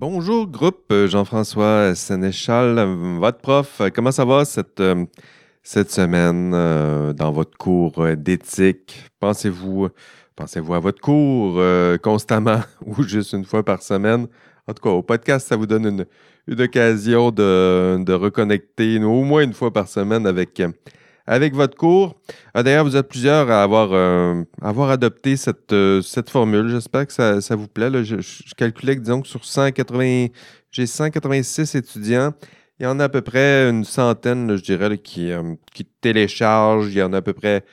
Bonjour groupe, euh, Jean-François Sénéchal, euh, votre prof. Euh, comment ça va cette, cette semaine dans votre cours d'éthique? Pensez-vous pensez-vous à votre cours constamment ou juste une fois par semaine? En tout cas, au podcast, ça vous donne une, une occasion de, de reconnecter au moins une fois par semaine avec avec votre cours. Ah, d'ailleurs, vous êtes plusieurs à avoir, euh, adopté cette, euh, cette formule. J'espère que ça, vous plaît. Je, calculais que, disons que sur 180, j'ai 186 étudiants. Il y en a à peu près une centaine, je dirais, qui, euh, qui téléchargent. Il y en a à peu près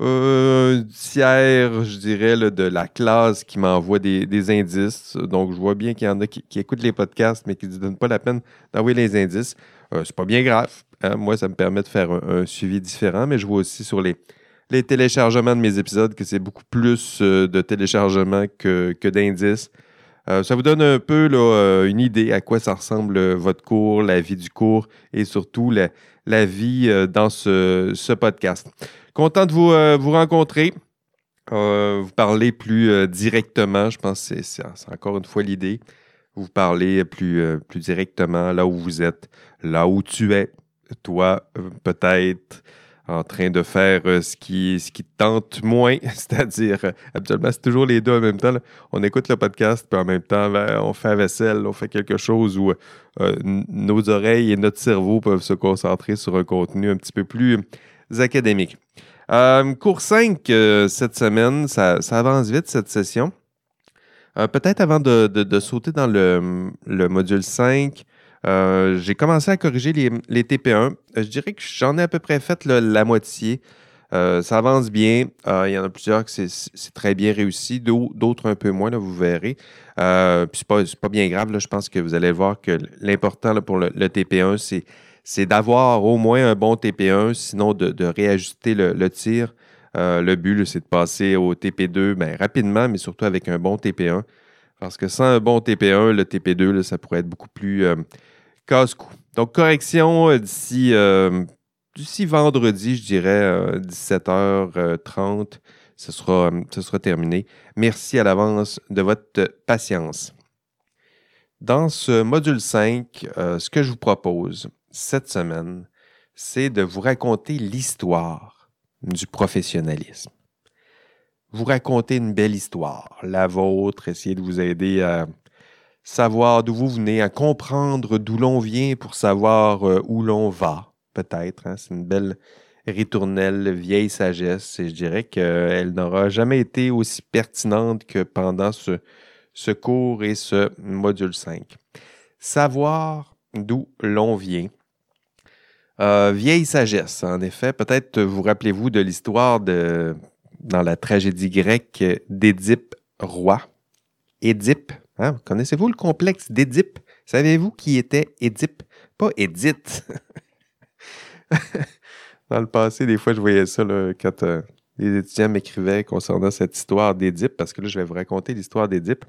un tiers, je dirais, de la classe qui m'envoie des, indices. Donc, je vois bien qu'il y en a qui, écoutent les podcasts, mais qui ne donnent pas la peine d'envoyer les indices. c'est pas bien grave. Hein, moi, ça me permet de faire un, suivi différent, mais je vois aussi sur les, les téléchargements de mes épisodes que c'est beaucoup plus euh, de téléchargements que, d'indices. Euh, ça vous donne un peu euh, une idée à quoi ça ressemble votre cours, la vie du cours et surtout la, vie dans ce, podcast. Content de vous, vous rencontrer. vous parler plus directement, je pense que c'est encore une fois l'idée. Vous parler plus, plus directement là où vous êtes, là où tu es, toi, euh, peut-être en train de faire euh, ce, qui, ce qui te tente moins, c'est-à-dire, euh, habituellement, c'est toujours les deux en même temps. On écoute le podcast, puis en même temps, ben, on fait la vaisselle, on fait quelque chose où nos oreilles et notre cerveau peuvent se concentrer sur un contenu un petit peu plus académique. cours 5 cette semaine, ça, avance vite cette session. Peut-être avant de, sauter dans le, le module 5, euh, j'ai commencé à corriger les, TP1. Euh, je dirais que j'en ai à peu près fait la moitié. Euh, ça avance bien. Il y en a plusieurs que c'est très bien réussi, d'autres un peu moins, là, vous verrez. puis c'est pas, pas bien grave. je pense que vous allez voir que l'important pour le, TP1, c'est d'avoir au moins un bon TP1, sinon de, réajuster le, tir. le but, c'est de passer au TP2 ben, rapidement, mais surtout avec un bon TP1. Parce que sans un bon TP1, le TP2, ça pourrait être beaucoup plus casse-cou. Donc, correction euh, euh, d'ici, vendredi, je dirais, 17h30. Euh, ce sera, ce sera terminé. Merci à l'avance de votre patience. Dans ce module 5, ce que je vous propose cette semaine, c'est de vous raconter l'histoire du professionnalisme. Vous raconter une belle histoire, la vôtre, essayer de vous aider à savoir d'où vous venez, à comprendre d'où l'on vient pour savoir euh, où l'on va, peut-être. Hein. C'est une belle ritournelle, vieille sagesse, et je dirais qu'elle n'aura jamais été aussi pertinente que pendant ce, ce cours et ce module 5. Savoir d'où l'on vient. Euh, vieille sagesse, en effet. Peut-être vous rappelez-vous de l'histoire de dans la tragédie grecque d'Édipe roi. Édipe, Hein? Connaissez-vous le complexe d'Édipe? Savez-vous qui était Édipe? Pas Édite. Dans le passé, des fois, je voyais ça quand euh, les étudiants m'écrivaient concernant cette histoire d'Édipe, parce que là, je vais vous raconter l'histoire d'Édipe.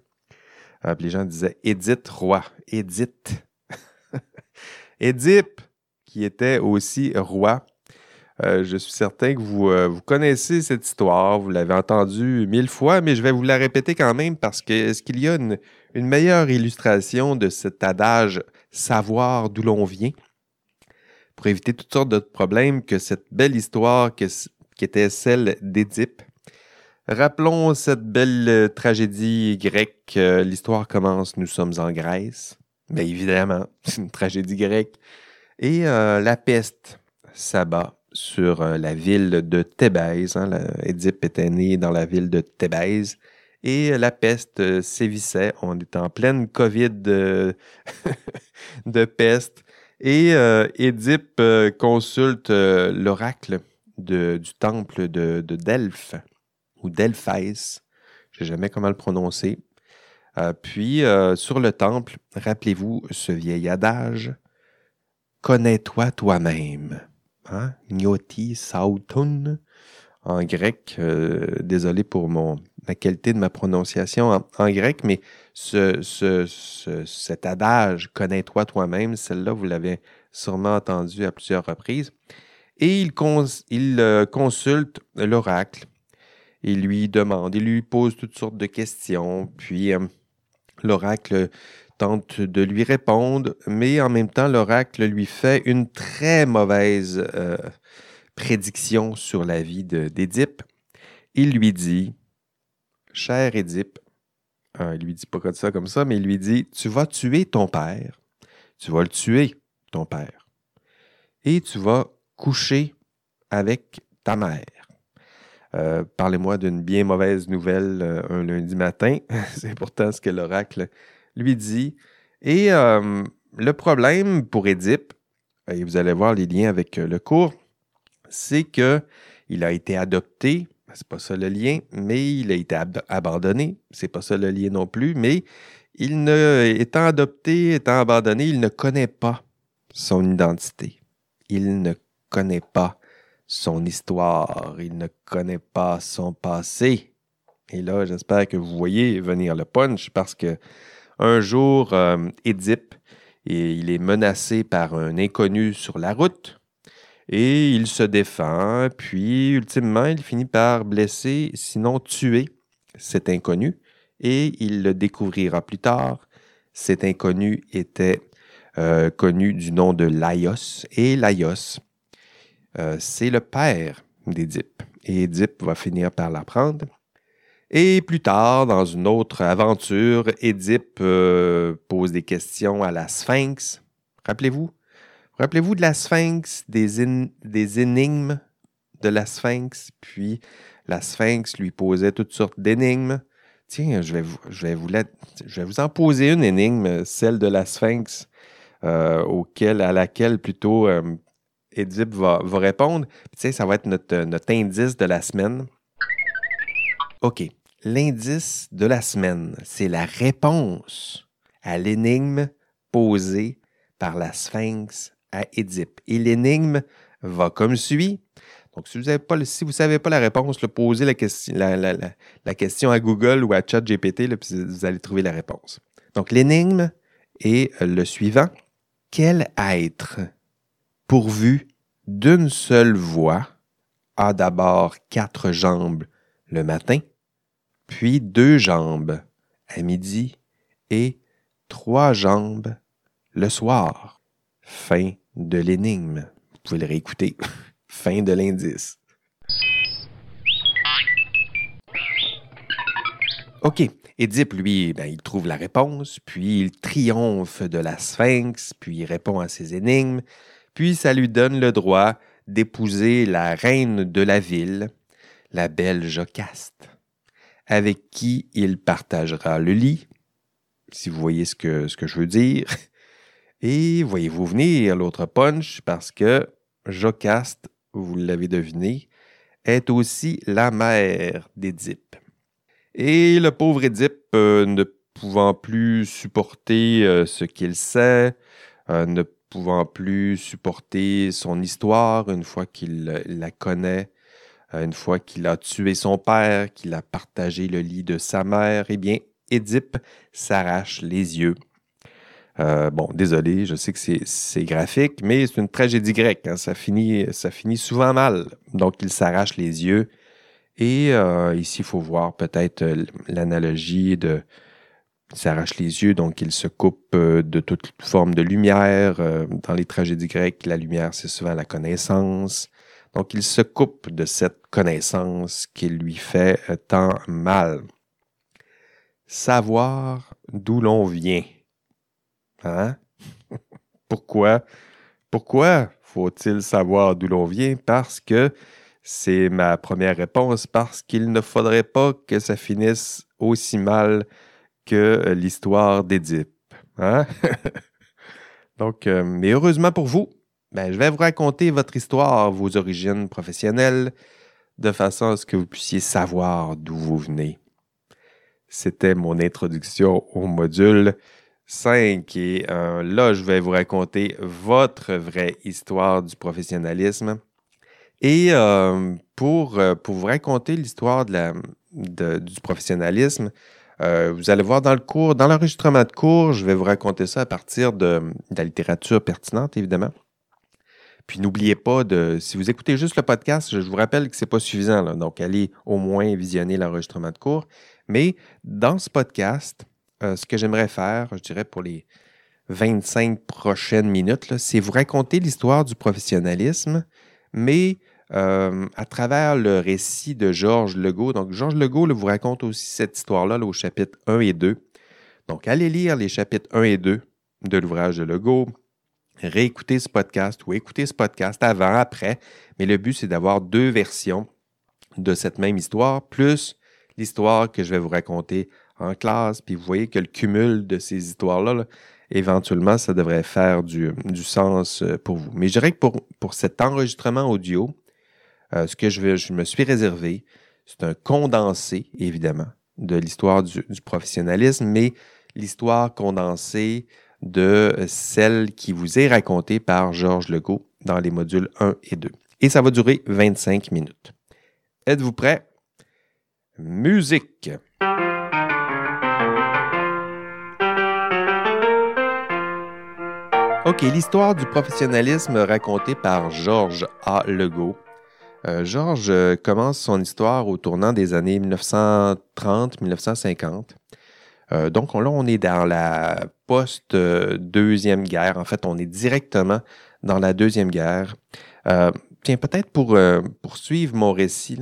Euh, les gens disaient Édite roi. Édite. Édipe, qui était aussi roi euh, je suis certain que vous, euh, vous connaissez cette histoire, vous l'avez entendue mille fois, mais je vais vous la répéter quand même parce que est-ce qu'il y a une, meilleure illustration de cet adage savoir d'où l'on vient pour éviter toutes sortes de problèmes que cette belle histoire qui était celle d'Édipe? Rappelons cette belle euh, tragédie grecque. L'histoire commence, nous sommes en Grèce. Bien évidemment, c'est une tragédie grecque. Et la peste s'abat sur euh, la ville de Thébèse. Hein, Édipe était né dans la ville de Thébèse et la peste euh, sévissait. On est en pleine COVID de, peste. Et euh, consulte l'oracle du temple de, Delphes ou Delphès. Je ne sais jamais comment le prononcer. puis, sur le temple, rappelez-vous ce vieil adage Connais-toi toi-même. Hein? En grec. Euh, désolé pour mon, la qualité de ma prononciation en, grec, mais ce, cet adage connais-toi toi-même, celle-là, vous l'avez sûrement entendu à plusieurs reprises. Et il, il euh, consulte l'oracle. Il lui demande, il lui pose toutes sortes de questions. Puis euh, l'oracle tente de lui répondre, mais en même temps, l'oracle lui fait une très mauvaise euh, prédiction sur la vie d'Édipe. Il lui dit, cher Édipe, il il lui dit pas comme ça, comme ça, mais il lui dit, tu vas tuer ton père, tu vas le tuer, ton père, et tu vas coucher avec ta mère. Euh, parlez-moi d'une bien mauvaise nouvelle euh, un lundi matin. C'est pourtant ce que l'oracle lui dit. Et euh, le problème pour Édipe, et vous allez voir les liens avec le cours, c'est que il a été adopté, c'est pas ça le lien, mais il a été abandonné, c'est pas ça le lien non plus, mais il ne, étant adopté, étant abandonné, il ne connaît pas son identité. Il ne connaît pas son histoire, il ne connaît pas son passé. Et là, j'espère que vous voyez venir le punch parce que un jour, euh, Édipe, il est menacé par un inconnu sur la route et il se défend, puis ultimement, il finit par blesser, sinon tuer cet inconnu et il le découvrira plus tard. Cet inconnu était euh, connu du nom de Laios et Laios euh, c'est le père d'Édipe. Et Édipe va finir par l'apprendre. Et plus tard, dans une autre aventure, Édipe euh, pose des questions à la Sphinx. Rappelez-vous? Rappelez-vous de la Sphinx, des, des énigmes de la Sphinx, puis la Sphinx lui posait toutes sortes d'énigmes. Tiens, je vais, vous, je, vais vous je vais vous en poser une énigme, celle de la Sphinx, euh, auquel, à laquelle plutôt Édipe va, répondre. ça va être notre, notre indice de la semaine. OK. L'indice de la semaine, c'est la réponse à l'énigme posée par la Sphinx à Édipe. Et l'énigme va comme suit. Donc, si vous ne si savez pas la réponse, posez la question, la, question à Google ou à ChatGPT, puis vous allez trouver la réponse. Donc, l'énigme est le suivant. Quel être pourvu d'une seule voix, a d'abord quatre jambes le matin, puis deux jambes à midi et trois jambes le soir. Fin de l'énigme. Vous pouvez le réécouter. fin de l'indice. OK. Édipe, lui, ben, il trouve la réponse, puis il triomphe de la sphinx, puis il répond à ses énigmes, puis ça lui donne le droit d'épouser la reine de la ville, la belle Jocaste, avec qui il partagera le lit, si vous voyez ce que, ce que je veux dire. Et voyez-vous venir l'autre punch parce que Jocaste, vous l'avez deviné, est aussi la mère d'Édipe. Et le pauvre Édipe, euh, ne pouvant plus supporter euh, ce qu'il sait, euh, ne pouvant plus supporter son histoire une fois qu'il la connaît, une fois qu'il a tué son père, qu'il a partagé le lit de sa mère, eh bien, Édipe s'arrache les yeux. Euh, bon, désolé, je sais que c'est graphique, mais c'est une tragédie grecque. Hein. ça, finit, ça finit souvent mal. Donc, il s'arrache les yeux. Et euh, ici, il faut voir peut-être l'analogie de il s'arrache les yeux, donc il se coupe euh, de toute forme de lumière. Euh, dans les tragédies grecques, la lumière, c'est souvent la connaissance. Donc il se coupe de cette connaissance qui lui fait tant mal. Savoir d'où l'on vient. Hein? Pourquoi? Pourquoi faut-il savoir d'où l'on vient? Parce que c'est ma première réponse, parce qu'il ne faudrait pas que ça finisse aussi mal que l'histoire d'Édipe. Hein? Donc, euh, mais heureusement pour vous, ben, je vais vous raconter votre histoire, vos origines professionnelles, de façon à ce que vous puissiez savoir d'où vous venez. C'était mon introduction au module 5 et euh, là, je vais vous raconter votre vraie histoire du professionnalisme. Et pour, pour vous raconter l'histoire du professionnalisme, euh, vous allez voir dans le cours, dans l'enregistrement de cours, je vais vous raconter ça à partir de, la littérature pertinente, évidemment. Puis n'oubliez pas de, si vous écoutez juste le podcast, je vous rappelle que ce n'est pas suffisant. donc, allez au moins visionner l'enregistrement de cours. Mais dans ce podcast, ce que j'aimerais faire, je dirais pour les 25 prochaines minutes, c'est vous raconter l'histoire du professionnalisme, mais à travers le récit de Georges Legault. Donc, Georges Legault vous raconte aussi cette histoire-là au chapitre 1 et 2. Donc, allez lire les chapitres 1 et 2 de l'ouvrage de Legault, réécouter ce podcast ou écouter ce podcast avant, après. Mais le but, c'est d'avoir deux versions de cette même histoire, plus l'histoire que je vais vous raconter en classe. Puis vous voyez que le cumul de ces histoires-là, éventuellement, ça devrait faire du, sens euh, pour vous. Mais je dirais que pour, cet enregistrement audio, euh, ce que je, je, me suis réservé, c'est un condensé, évidemment, de l'histoire du, professionnalisme, mais l'histoire condensée de celle qui vous est racontée par Georges Legault dans les modules 1 et 2. Et ça va durer 25 minutes. Êtes-vous prêts? Musique. OK, l'histoire du professionnalisme racontée par Georges A. Legault. Euh, Georges euh, commence son histoire au tournant des années 1930-1950. Euh, donc là, on est dans la post-deuxième guerre. En fait, on est directement dans la deuxième guerre. tiens, peut-être pour poursuivre mon récit,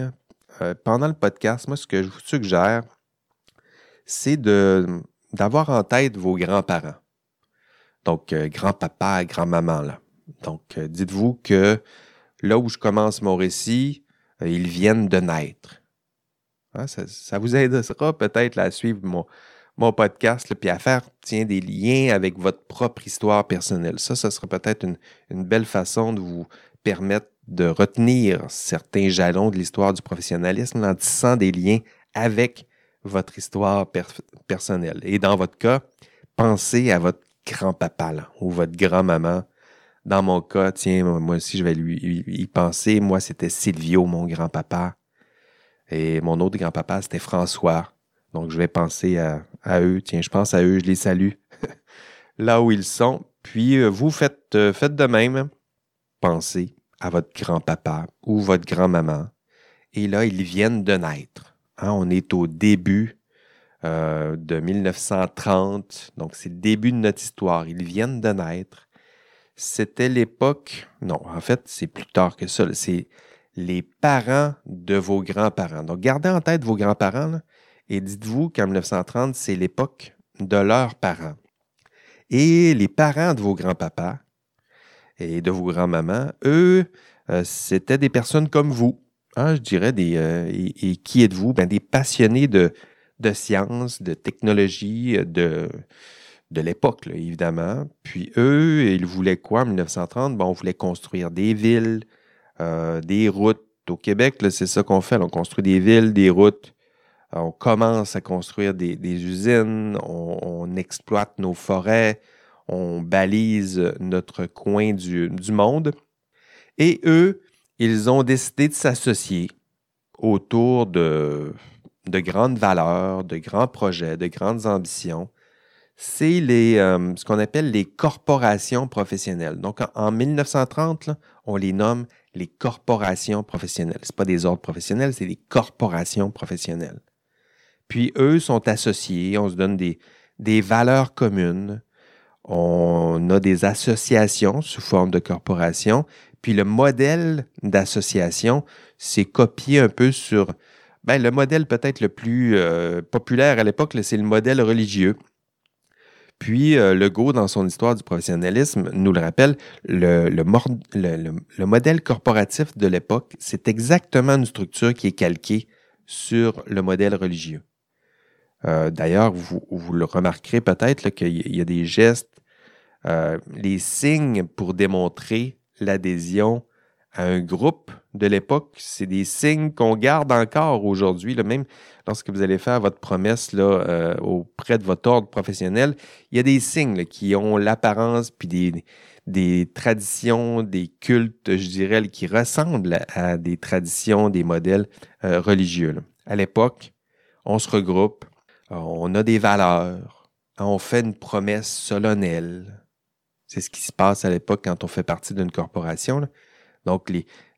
pendant le podcast, moi, ce que je vous suggère, c'est d'avoir en tête vos grands-parents. Donc, grand-papa, grand-maman, là. Donc, dites-vous que là où je commence mon récit, ils viennent de naître. Hein, ça, vous aidera peut-être à suivre mon, mon podcast, puis à tiens, des liens avec votre propre histoire personnelle. Ça, ça sera peut-être une, belle façon de vous permettre de retenir certains jalons de l'histoire du professionnalisme en tissant des liens avec votre histoire personnelle. Et dans votre cas, pensez à votre grand-papa ou votre grand-maman. Dans mon cas, tiens, moi aussi, je vais lui y penser. Moi, c'était Silvio, mon grand-papa. Et mon autre grand-papa, c'était François. Donc, je vais penser à, eux. Tiens, je pense à eux, je les salue là où ils sont. Puis, euh, vous faites, euh, faites de même. Pensez à votre grand-papa ou votre grand-maman. Et là, ils viennent de naître. Hein, on est au début euh, de 1930. Donc, c'est le début de notre histoire. Ils viennent de naître. C'était l'époque. Non, en fait, c'est plus tard que ça. C'est les parents de vos grands-parents. Donc, gardez en tête vos grands-parents. Et dites-vous qu'en 1930, c'est l'époque de leurs parents. Et les parents de vos grands-papas et de vos grands-mamans, eux, euh, c'était des personnes comme vous. Hein, je dirais des. Euh, et, qui êtes-vous? Ben, des passionnés de, de sciences, de technologie, de, de l'époque, évidemment. Puis eux, ils voulaient quoi en 1930? Bon, on voulait construire des villes, euh, des routes. Au Québec, c'est ça qu'on fait. on construit des villes, des routes, on commence à construire des, usines, on, exploite nos forêts, on balise notre coin du, monde. Et eux, ils ont décidé de s'associer autour de, de, grandes valeurs, de grands projets, de grandes ambitions. C'est euh, ce qu'on appelle les corporations professionnelles. Donc, en, 1930, on les nomme les corporations professionnelles. Ce pas des ordres professionnels, c'est des corporations professionnelles. Puis eux sont associés, on se donne des, valeurs communes, on a des associations sous forme de corporation, puis le modèle d'association, c'est copié un peu sur ben, le modèle peut-être le plus euh, populaire à l'époque, c'est le modèle religieux. Puis euh, Legault, dans son histoire du professionnalisme, nous le rappelle, le, le modèle corporatif de l'époque, c'est exactement une structure qui est calquée sur le modèle religieux. Euh, d'ailleurs, vous, le remarquerez peut-être qu'il y a des gestes, euh, les signes pour démontrer l'adhésion à un groupe de l'époque, c'est des signes qu'on garde encore aujourd'hui. Même lorsque vous allez faire votre promesse euh, auprès de votre ordre professionnel, il y a des signes qui ont l'apparence puis des, des traditions, des cultes, je dirais, qui ressemblent à, des traditions, des modèles religieux. À l'époque, on se regroupe, on a des valeurs, on fait une promesse solennelle. C'est ce qui se passe à l'époque quand on fait partie d'une corporation. Donc,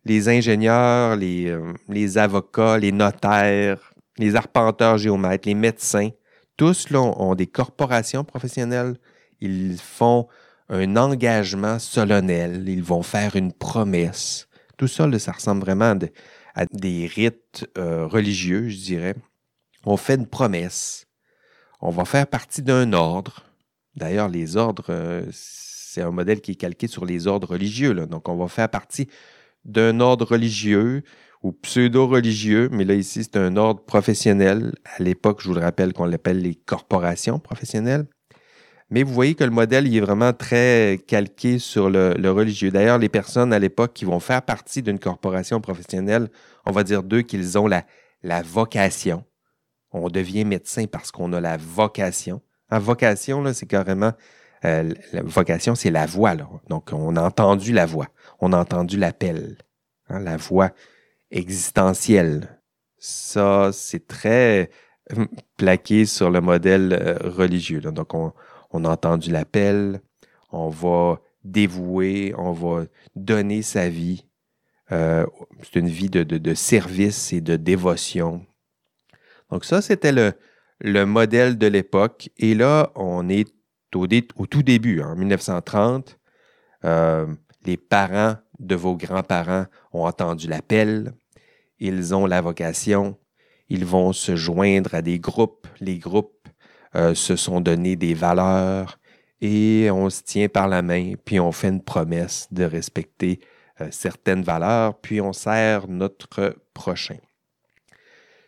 les, ingénieurs, les, euh, les, avocats, les notaires, les arpenteurs géomètres, les médecins, tous ont des corporations professionnelles. Ils font un engagement solennel. Ils vont faire une promesse. Tout ça, ça ressemble vraiment à, des rites euh, religieux, je dirais. On fait une promesse. On va faire partie d'un ordre. D'ailleurs, les ordres, euh, c'est un modèle qui est calqué sur les ordres religieux. Donc, on va faire partie d'un ordre religieux ou pseudo-religieux, mais là, ici, c'est un ordre professionnel. À l'époque, je vous le rappelle qu'on l'appelle les corporations professionnelles. Mais vous voyez que le modèle il est vraiment très calqué sur le, religieux. D'ailleurs, les personnes à l'époque qui vont faire partie d'une corporation professionnelle, on va dire d'eux qu'ils ont la, la vocation. On devient médecin parce qu'on a la vocation. La vocation, c'est carrément. Euh, la vocation, c'est la voix. Donc, on a entendu la voix. On a entendu l'appel. Hein, la voix existentielle. Ça, c'est très euh, plaqué sur le modèle euh, religieux. Donc, on, a entendu l'appel, on va dévouer, on va donner sa vie. C'est une vie de, service et de dévotion. Donc, ça, c'était le, le modèle de l'époque. Et là, on est au, tout début, en 1930. les parents de vos grands-parents ont entendu l'appel ils ont la vocation, ils vont se joindre à des groupes, les groupes euh, se sont donnés des valeurs et on se tient par la main, puis on fait une promesse de respecter euh, certaines valeurs, puis on sert notre prochain.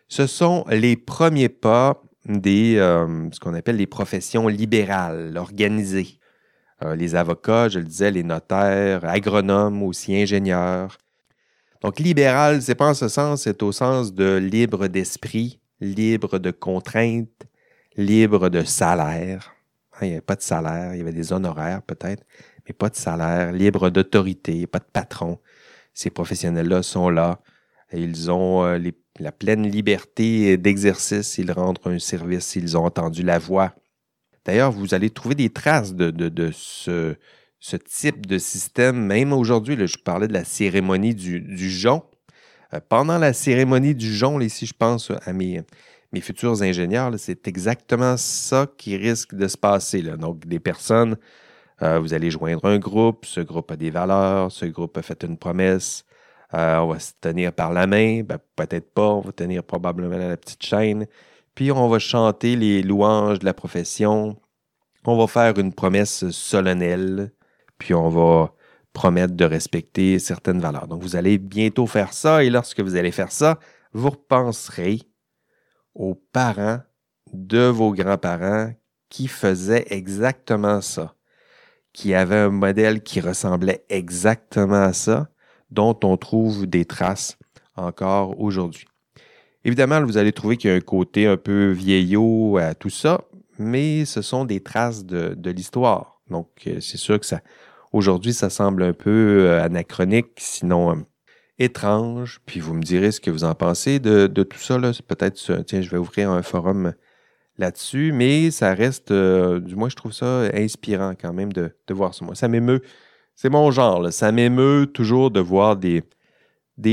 Ce sont les premiers pas des euh, ce qu'on appelle les professions libérales, organisées. les avocats, je le disais, les notaires, agronomes, aussi ingénieurs, donc, libéral, c'est pas en ce sens, c'est au sens de libre d'esprit, libre de contraintes, libre de salaire. Hein, il n'y avait pas de salaire, il y avait des honoraires peut-être, mais pas de salaire, libre d'autorité, pas de patron. Ces professionnels-là sont là. Et ils ont euh, la pleine liberté d'exercice, ils rendent un service, ils ont entendu la voix. D'ailleurs, vous allez trouver des traces de, ce, type de système, même aujourd'hui, je parlais de la cérémonie du, du jonc. Euh, pendant la cérémonie du jonc, ici, je pense à mes, futurs ingénieurs, c'est exactement ça qui risque de se passer. Donc, des personnes, euh, vous allez joindre un groupe, ce groupe a des valeurs, ce groupe a fait une promesse, on va se tenir par la main, ben, peut-être pas, on va tenir probablement la petite chaîne, puis on va chanter les louanges de la profession, on va faire une promesse solennelle, puis on va promettre de respecter certaines valeurs. Donc, vous allez bientôt faire ça, et lorsque vous allez faire ça, vous repenserez aux parents de vos grands-parents qui faisaient exactement ça, qui avaient un modèle qui ressemblait exactement à ça, dont on trouve des traces encore aujourd'hui. Évidemment, vous allez trouver qu'il y a un côté un peu vieillot à tout ça, mais ce sont des traces de, de l'histoire. Donc, euh, c'est sûr que ça, Aujourd'hui, ça semble un peu euh, anachronique, sinon euh, étrange. Puis vous me direz ce que vous en pensez de, tout ça. Peut-être, tiens, je vais ouvrir un forum là-dessus, mais ça reste, du moins, je trouve ça inspirant quand même de, voir ça. Moi, ça m'émeut. C'est mon genre. Ça m'émeut toujours de voir des,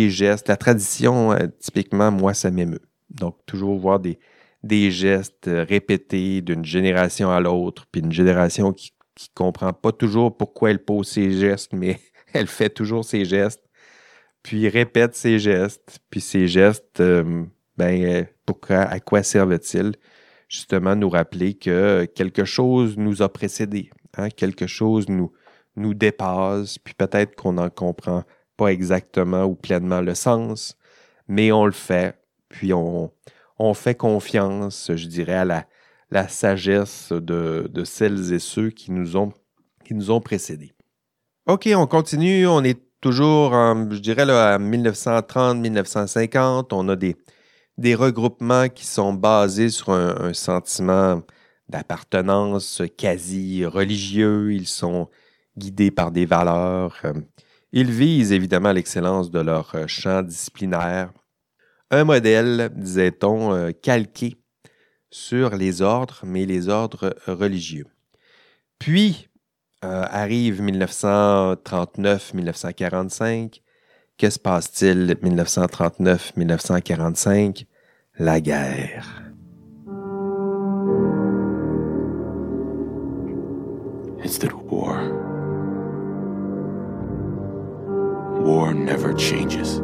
gestes. La tradition, typiquement, moi, ça m'émeut. Donc, toujours voir des, des gestes répétés d'une génération à l'autre, puis une génération qui qui comprend pas toujours pourquoi elle pose ses gestes, mais elle fait toujours ses gestes, puis répète ses gestes, puis ses gestes, euh, ben, euh, pourquoi, à quoi servent-ils? Justement, nous rappeler que quelque chose nous a précédés, hein, quelque chose nous, nous dépasse, puis peut-être qu'on n'en comprend pas exactement ou pleinement le sens, mais on le fait, puis on, on fait confiance, je dirais, à la, la sagesse de, celles et ceux qui nous ont, qui nous ont précédés. OK, on continue. On est toujours, en, je dirais, là, à 1930-1950. On a des, des regroupements qui sont basés sur un, sentiment d'appartenance quasi religieux. Ils sont guidés par des valeurs. Euh, ils visent évidemment l'excellence de leur euh, champ disciplinaire. Un modèle, disait-on, euh, calqué sur les ordres, mais les ordres religieux. Puis arrive 1939-1945. Que se passe-t-il 1939-1945? La guerre. It's the war. War never changes.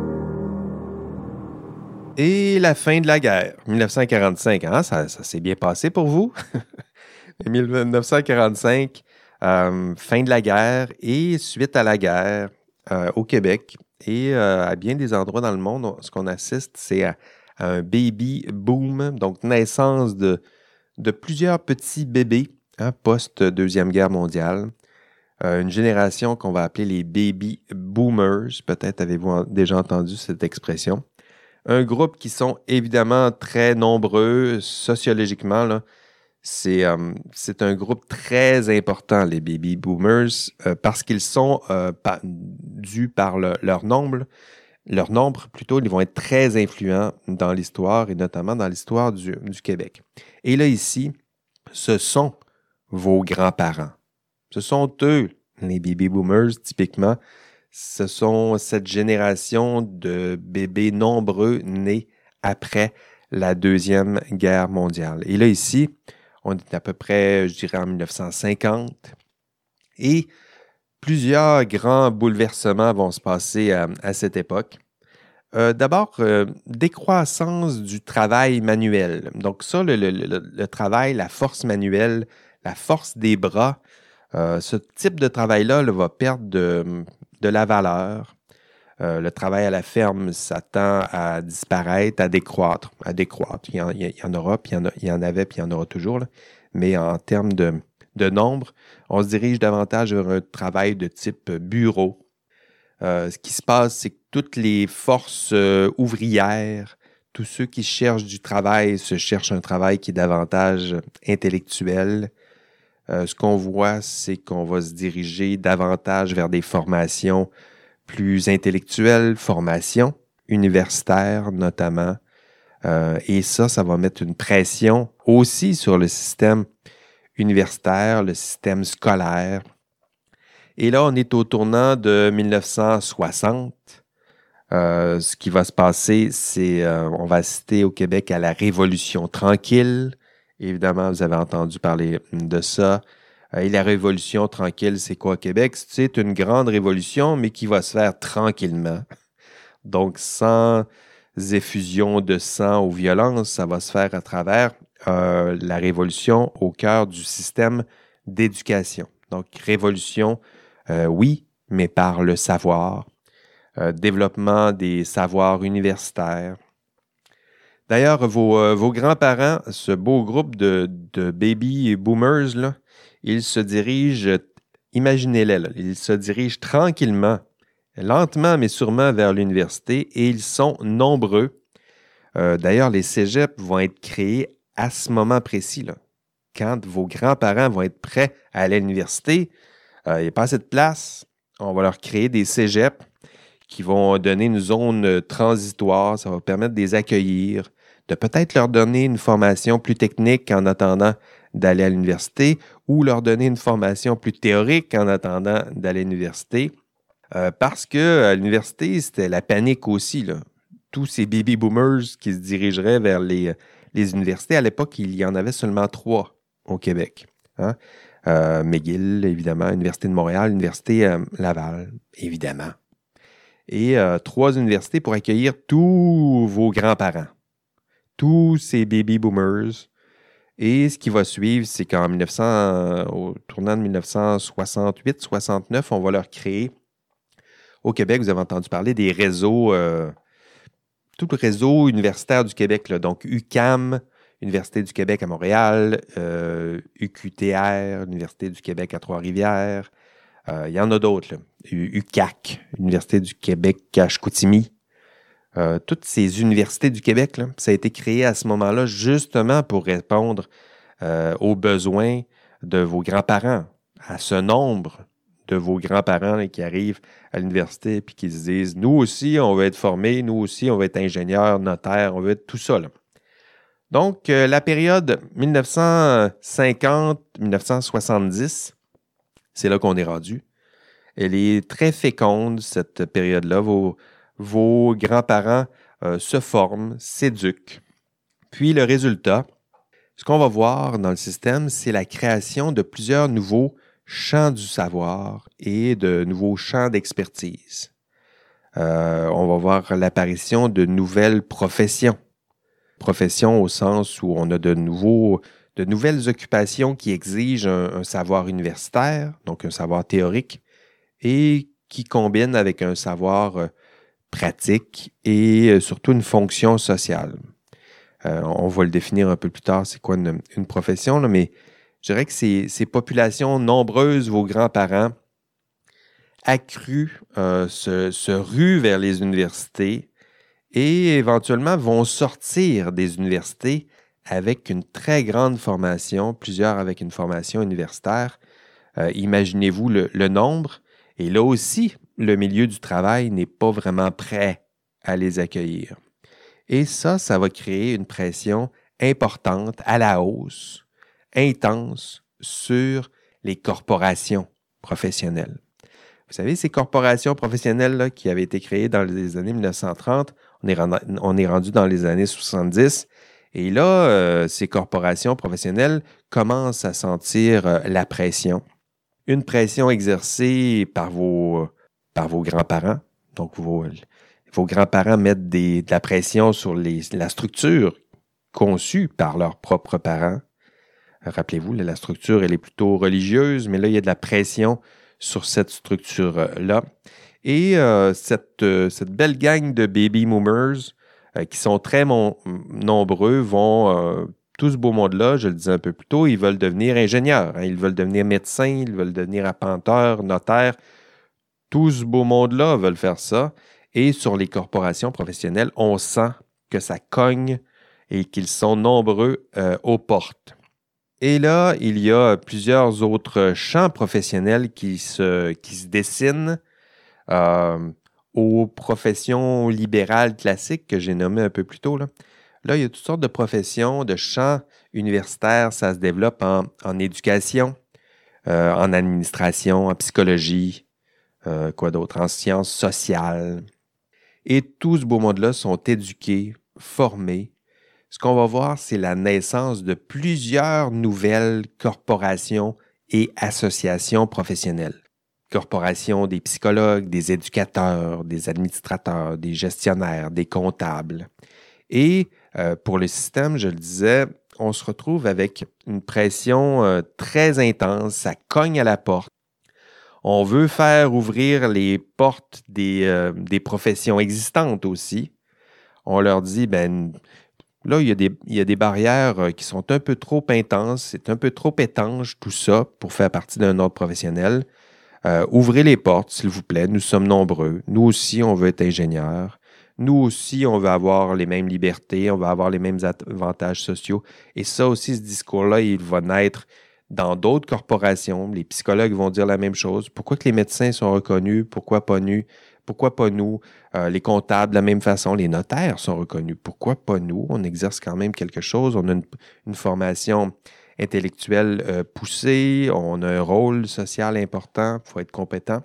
Et la fin de la guerre, 1945, hein, ça, s'est bien passé pour vous? 1945, euh, fin de la guerre et suite à la guerre euh, au Québec et euh, à bien des endroits dans le monde, ce qu'on assiste, c'est à, à un baby boom, donc naissance de, de plusieurs petits bébés hein, post-deuxième guerre mondiale. Euh, une génération qu'on va appeler les baby boomers. Peut-être avez-vous déjà entendu cette expression. Un groupe qui sont évidemment très nombreux sociologiquement. euh, c'est un groupe très important, les baby boomers, euh, parce qu'ils sont dus par le- leur nombre. Leur nombre, plutôt, ils vont être très influents dans l'histoire et notamment dans l'histoire du, du Québec. Et là, ici, ce sont vos grands-parents. Ce sont eux, les baby boomers, typiquement. Ce sont cette génération de bébés nombreux nés après la Deuxième Guerre mondiale. Et là, ici, on est à peu près, je dirais, en 1950. Et plusieurs grands bouleversements vont se passer à, cette époque. Euh, D'abord, euh, décroissance du travail manuel. Donc ça, le, travail, la force manuelle, la force des bras, ce type de travail-là là, va perdre de, de la valeur. Euh, le travail à la ferme s'attend à disparaître, à décroître, à décroître. Il y en, il y en aura, puis il y en, a- il y en avait, puis il y en aura toujours. là. Mais en termes de, de nombre, on se dirige davantage vers un travail de type bureau. Euh, ce qui se passe, c'est que toutes les forces euh, ouvrières, tous ceux qui cherchent du travail se cherchent un travail qui est davantage intellectuel. Euh, ce qu'on voit, c'est qu'on va se diriger davantage vers des formations plus intellectuelles, formations universitaires notamment. Euh, et ça, ça va mettre une pression aussi sur le système universitaire, le système scolaire. Et là, on est au tournant de 1960. Euh, ce qui va se passer, c'est, euh, on va assister au Québec à la Révolution tranquille. Évidemment, vous avez entendu parler de ça. Euh, et la Révolution tranquille, c'est quoi Québec? C'est une grande révolution, mais qui va se faire tranquillement. Donc, sans effusion de sang ou violence, ça va se faire à travers euh, la révolution au cœur du système d'éducation. Donc, révolution, euh, oui, mais par le savoir, développement des savoirs universitaires. D'ailleurs, vos, euh, vos grands-parents, ce beau groupe de, baby boomers, ils se dirigent, imaginez-les, ils se dirigent tranquillement, lentement mais sûrement vers l'université et ils sont nombreux. Euh, D'ailleurs, les cégeps vont être créés à ce moment précis. Là. Quand vos grands-parents vont être prêts à aller à l'université, euh, il n'y a pas assez de place. On va leur créer des cégeps qui vont donner une zone euh, transitoire. Ça va permettre de les accueillir, de peut-être leur donner une formation plus technique en attendant d'aller à l'université ou leur donner une formation plus théorique en attendant d'aller à l'université. Euh, parce que l'université, c'était la panique aussi. Tous ces baby boomers qui se dirigeraient vers les, universités, à l'époque, il y en avait seulement trois au Québec. hein. Euh, McGill, évidemment, Université de Montréal, Université euh, Laval, évidemment. Et trois universités pour accueillir tous vos grands-parents, tous ces baby boomers. Et ce qui va suivre, c'est qu'en 1900, euh, tournant de 1968-69, on va leur créer au Québec, vous avez entendu parler des réseaux, euh, tout le réseau universitaire du Québec, donc UCAM, Université du Québec à Montréal, euh, UQTR, Université du Québec à Trois-Rivières. Euh, Il y en a d'autres, UCAC, Université du Québec à Chicoutimi. Euh, toutes ces universités du Québec, ça a été créé à ce moment-là justement pour répondre euh, aux besoins de vos grands-parents, à ce nombre de vos grands-parents qui arrivent à l'université et qui se disent Nous aussi, on veut être formés, nous aussi, on veut être ingénieurs, notaires, on veut être tout ça. Donc, euh, la période 1950-1970, c'est là qu'on est rendu. Elle est très féconde, cette période-là. Vos, vos grands-parents euh, se forment, s'éduquent. Puis le résultat, ce qu'on va voir dans le système, c'est la création de plusieurs nouveaux champs du savoir et de nouveaux champs d'expertise. Euh, on va voir l'apparition de nouvelles professions. Professions au sens où on a de, nouvelles occupations qui exigent un, un savoir universitaire, donc un savoir théorique, et qui combinent avec un savoir euh, pratique et euh, surtout une fonction sociale. Euh, on va le définir un peu plus tard, c'est quoi une, profession, là, mais je dirais que ces, populations nombreuses, vos grands-parents, accrues, euh, se, ruent vers les universités et éventuellement vont sortir des universités avec une très grande formation, plusieurs avec une formation universitaire. Imaginez-vous le nombre. Et là aussi, le milieu du travail n'est pas vraiment prêt à les accueillir. Et ça, ça va créer une pression importante à la hausse, intense sur les corporations professionnelles. Vous savez, ces corporations professionnelles là, qui avaient été créées dans les années 1930, on est rendu, dans les années 70, et là, euh, ces corporations professionnelles commencent à sentir euh, la pression. Une pression exercée par vos, par vos grands-parents. Donc, vos, grands-parents mettent de la pression sur la structure conçue par leurs propres parents. Rappelez-vous, la structure, elle est plutôt religieuse, mais là, il y a de la pression sur cette structure-là. Et euh, cette, euh, cette, belle gang de baby boomers euh, qui sont très nombreux vont, tout ce beau monde-là, je le disais un peu plus tôt, ils veulent devenir ingénieurs, hein, ils veulent devenir médecins, ils veulent devenir appenteurs, notaires. Tout ce beau monde-là veulent faire ça. Et sur les corporations professionnelles, on sent que ça cogne et qu'ils sont nombreux euh, aux portes. Et là, il y a plusieurs autres champs professionnels qui se, dessinent euh, aux professions libérales classiques que j'ai nommées un peu plus tôt. Là. il y a toutes sortes de professions, de champs universitaires, ça se développe en, en éducation, euh, en administration, en psychologie, euh, quoi d'autre, en sciences sociales. Et tout ce beau monde-là sont éduqués, formés, ce qu'on va voir, c'est la naissance de plusieurs nouvelles corporations et associations professionnelles. Corporations des psychologues, des éducateurs, des administrateurs, des gestionnaires, des comptables. Et euh, pour le système, je le disais, on se retrouve avec une pression euh, très intense, ça cogne à la porte. On veut faire ouvrir les portes des, euh, des professions existantes aussi. On leur dit, ben, Là, il y, a des, il y a des barrières euh, qui sont un peu trop intenses, c'est un peu trop étanche tout ça pour faire partie d'un ordre professionnel. Euh, ouvrez les portes, s'il vous plaît, nous sommes nombreux. Nous aussi, on veut être ingénieurs. Nous aussi, on veut avoir les mêmes libertés, on veut avoir les mêmes avantages sociaux. Et ça aussi, ce discours-là, il va naître dans d'autres corporations. Les psychologues vont dire la même chose. Pourquoi que les médecins sont reconnus? Pourquoi pas nous? Pourquoi pas nous? Euh, les comptables, de la même façon, les notaires sont reconnus. Pourquoi pas nous? On exerce quand même quelque chose. On a une, formation intellectuelle euh, poussée. On a un rôle social important. Il faut être compétent.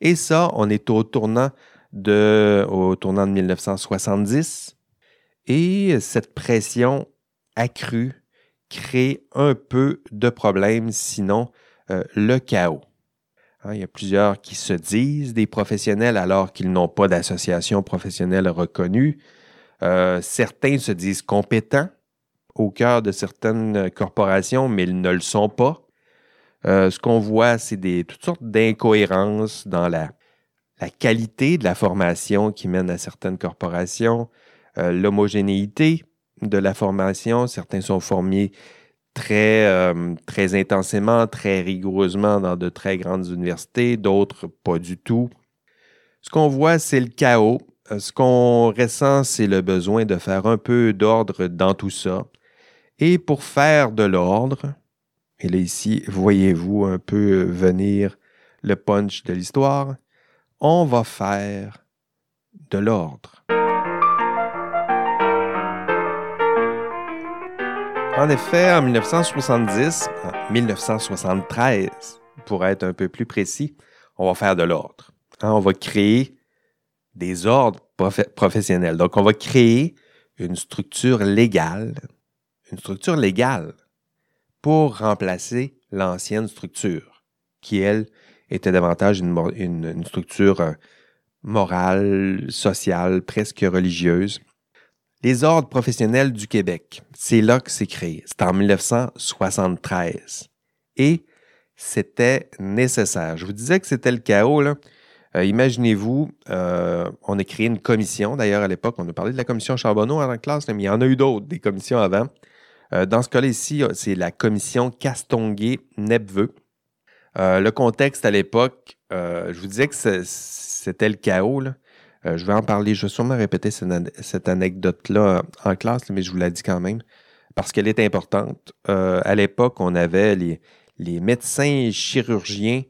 Et ça, on est au tournant de, au tournant de 1970. Et cette pression accrue crée un peu de problèmes, sinon euh, le chaos. Hein, il y a plusieurs qui se disent des professionnels alors qu'ils n'ont pas d'association professionnelle reconnue. Euh, certains se disent compétents au cœur de certaines corporations, mais ils ne le sont pas. Euh, ce qu'on voit, c'est toutes sortes d'incohérences dans la, qualité de la formation qui mène à certaines corporations, l'homogénéité de la formation. Certains sont formés très, euh, très intensément, très rigoureusement dans de très grandes universités, d'autres pas du tout. Ce qu'on voit, c'est le chaos. Euh, ce qu'on ressent, c'est le besoin de faire un peu d'ordre dans tout ça. Et pour faire de l'ordre, et là ici, voyez-vous un peu venir le punch de l'histoire, on va faire de l'ordre. En effet, en 1970, en 1973, pour être un peu plus précis, on va faire de l'ordre. Hein, on va créer des ordres professionnels. Donc, on va créer une structure légale, une structure légale pour remplacer l'ancienne structure, qui, elle, était davantage une, structure euh, morale, sociale, presque religieuse. Les ordres professionnels du Québec, c'est là que c'est créé. C'est en 1973. Et c'était nécessaire. Je vous disais que c'était le chaos. Euh, Imaginez-vous, euh, on a créé une commission. D'ailleurs, à l'époque, on a parlé de la commission Charbonneau en classe, mais il y en a eu d'autres, des commissions avant. Euh, dans ce cas-là ici, c'est la commission Castonguay-Nepveux. Le contexte à l'époque, je vous disais que c'était le chaos. Je vais en parler, je vais sûrement répéter cette, anecdote-là en classe, mais je vous la dis quand même, parce qu'elle est importante. à l'époque, on avait les, médecins chirurgiens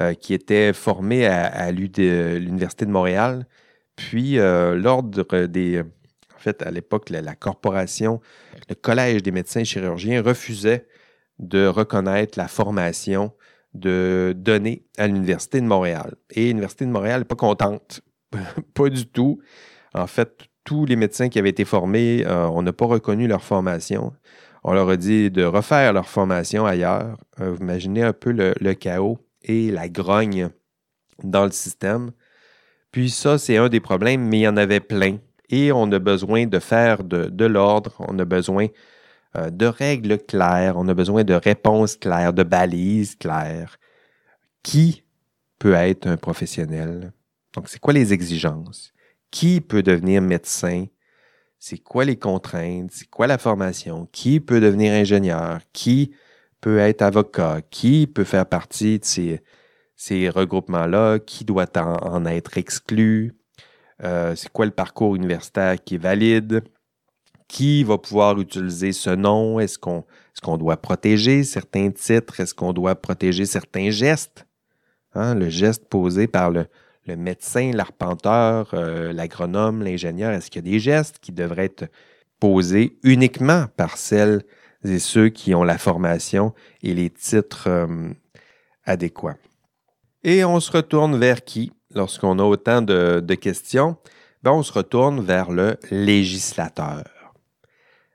euh, qui étaient formés à, l'Université de Montréal. Puis euh, l'ordre des... En fait, à l'époque, la, corporation, le Collège des médecins chirurgiens refusait de reconnaître la formation de données à l'Université de Montréal. Et l'Université de Montréal n'est pas contente. pas du tout. En fait, tous les médecins qui avaient été formés, euh, on n'a pas reconnu leur formation. On leur a dit de refaire leur formation ailleurs. vous imaginez un peu le chaos et la grogne dans le système. Puis ça, c'est un des problèmes, mais il y en avait plein. Et on a besoin de faire de, l'ordre, on a besoin euh, de règles claires, on a besoin de réponses claires, de balises claires. Qui peut être un professionnel? Donc, c'est quoi les exigences? Qui peut devenir médecin? C'est quoi les contraintes? C'est quoi la formation? Qui peut devenir ingénieur? Qui peut être avocat, qui peut faire partie de ces, regroupements-là, qui doit en, être exclu, euh, c'est quoi le parcours universitaire qui est valide, qui va pouvoir utiliser ce nom, est-ce qu'on est qu'on doit protéger certains titres, est-ce qu'on doit protéger certains gestes, hein, le geste posé par le, le médecin, l'arpenteur, euh, l'agronome, l'ingénieur, est-ce qu'il y a des gestes qui devraient être posés uniquement par celles et ceux qui ont la formation et les titres euh, adéquats? Et on se retourne vers qui lorsqu'on a autant de, questions? Ben, on se retourne vers le législateur,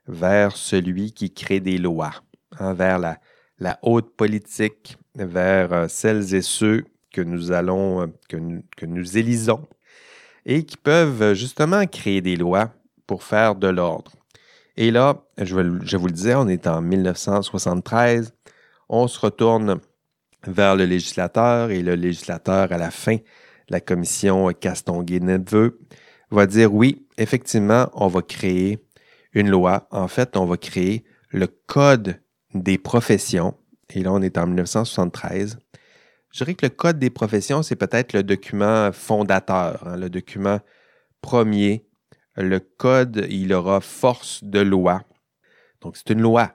vers celui qui crée des lois, hein, vers la, haute politique, vers euh, celles et ceux que nous allons, euh, que nous élisons et qui peuvent justement créer des lois pour faire de l'ordre. Et là, je, vous le disais, on est en 1973. On se retourne vers le législateur et le législateur, à la fin, la commission Castonguay-Neveu, va dire oui, effectivement, on va créer une loi. En fait, on va créer le Code des professions. Et là, on est en 1973. Je dirais que le Code des professions, c'est peut-être le document fondateur, hein, le document premier le code, il aura force de loi. Donc, c'est une loi.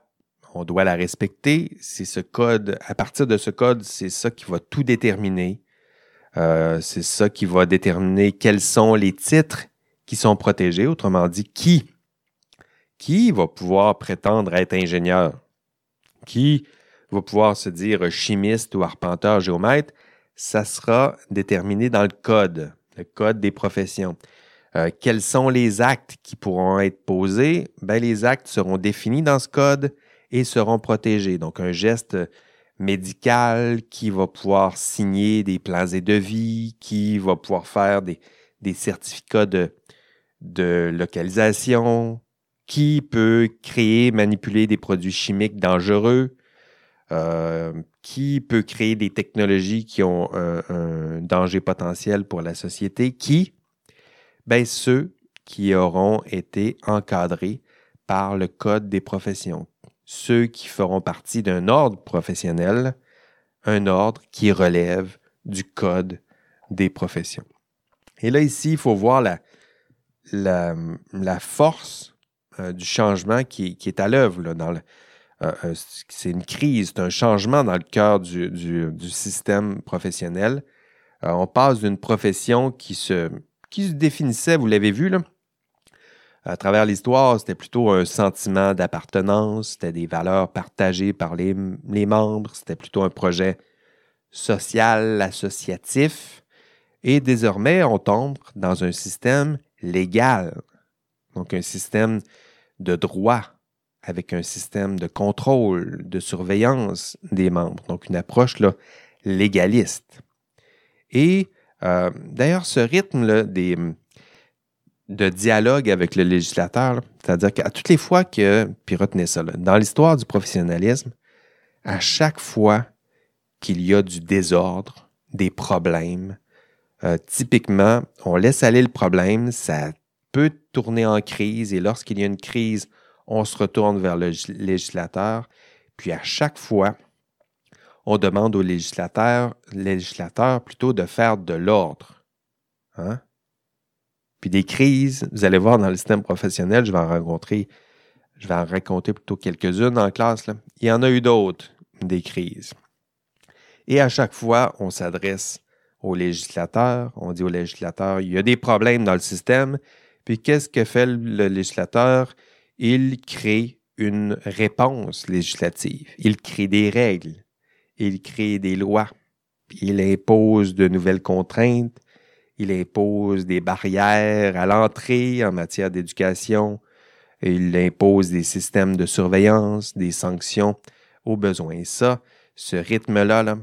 On doit la respecter. C'est ce code, à partir de ce code, c'est ça qui va tout déterminer. Euh, c'est ça qui va déterminer quels sont les titres qui sont protégés. Autrement dit, qui, qui va pouvoir prétendre être ingénieur? Qui va pouvoir se dire chimiste ou arpenteur, géomètre? Ça sera déterminé dans le code, le code des professions. Euh, quels sont les actes qui pourront être posés? Ben, les actes seront définis dans ce code et seront protégés. Donc, un geste médical qui va pouvoir signer des plans et devis, qui va pouvoir faire des, certificats de, localisation, qui peut créer, manipuler des produits chimiques dangereux, euh, qui peut créer des technologies qui ont un danger potentiel pour la société, qui? Ben, ceux qui auront été encadrés par le Code des professions, ceux qui feront partie d'un ordre professionnel, un ordre qui relève du Code des professions. Et là, ici, il faut voir la, la, force euh, du changement qui, est à l'œuvre. Euh, euh, c'est une crise, c'est un changement dans le cœur du, du système professionnel. on passe d'une profession qui se, qui se définissait, vous l'avez vu, là, à travers l'histoire, c'était plutôt un sentiment d'appartenance, c'était des valeurs partagées par les, membres, c'était plutôt un projet social, associatif. Et désormais, on tombe dans un système légal, donc un système de droit, avec un système de contrôle, de surveillance des membres, donc une approche là, légaliste. Et euh, d'ailleurs, ce rythme des, de dialogue avec le législateur, c'est-à-dire qu'à toutes les fois que, puis retenez ça, dans l'histoire du professionnalisme, à chaque fois qu'il y a du désordre, des problèmes, euh, typiquement, on laisse aller le problème, ça peut tourner en crise et lorsqu'il y a une crise, on se retourne vers le législateur. Puis à chaque fois, on demande au législateur, législateur plutôt de faire de l'ordre. Hein? Puis des crises, vous allez voir dans le système professionnel, je vais en rencontrer, je vais en raconter plutôt quelques-unes en classe. Il y en a eu d'autres, des crises. Et à chaque fois, on s'adresse au législateur, on dit au législateur, il y a des problèmes dans le système. Puis qu'est-ce que fait le législateur? Il crée une réponse législative. Il crée des règles. Il crée des lois. Il impose de nouvelles contraintes. Il impose des barrières à l'entrée en matière d'éducation. Il impose des systèmes de surveillance, des sanctions aux besoins. Et ça, ce rythme-là,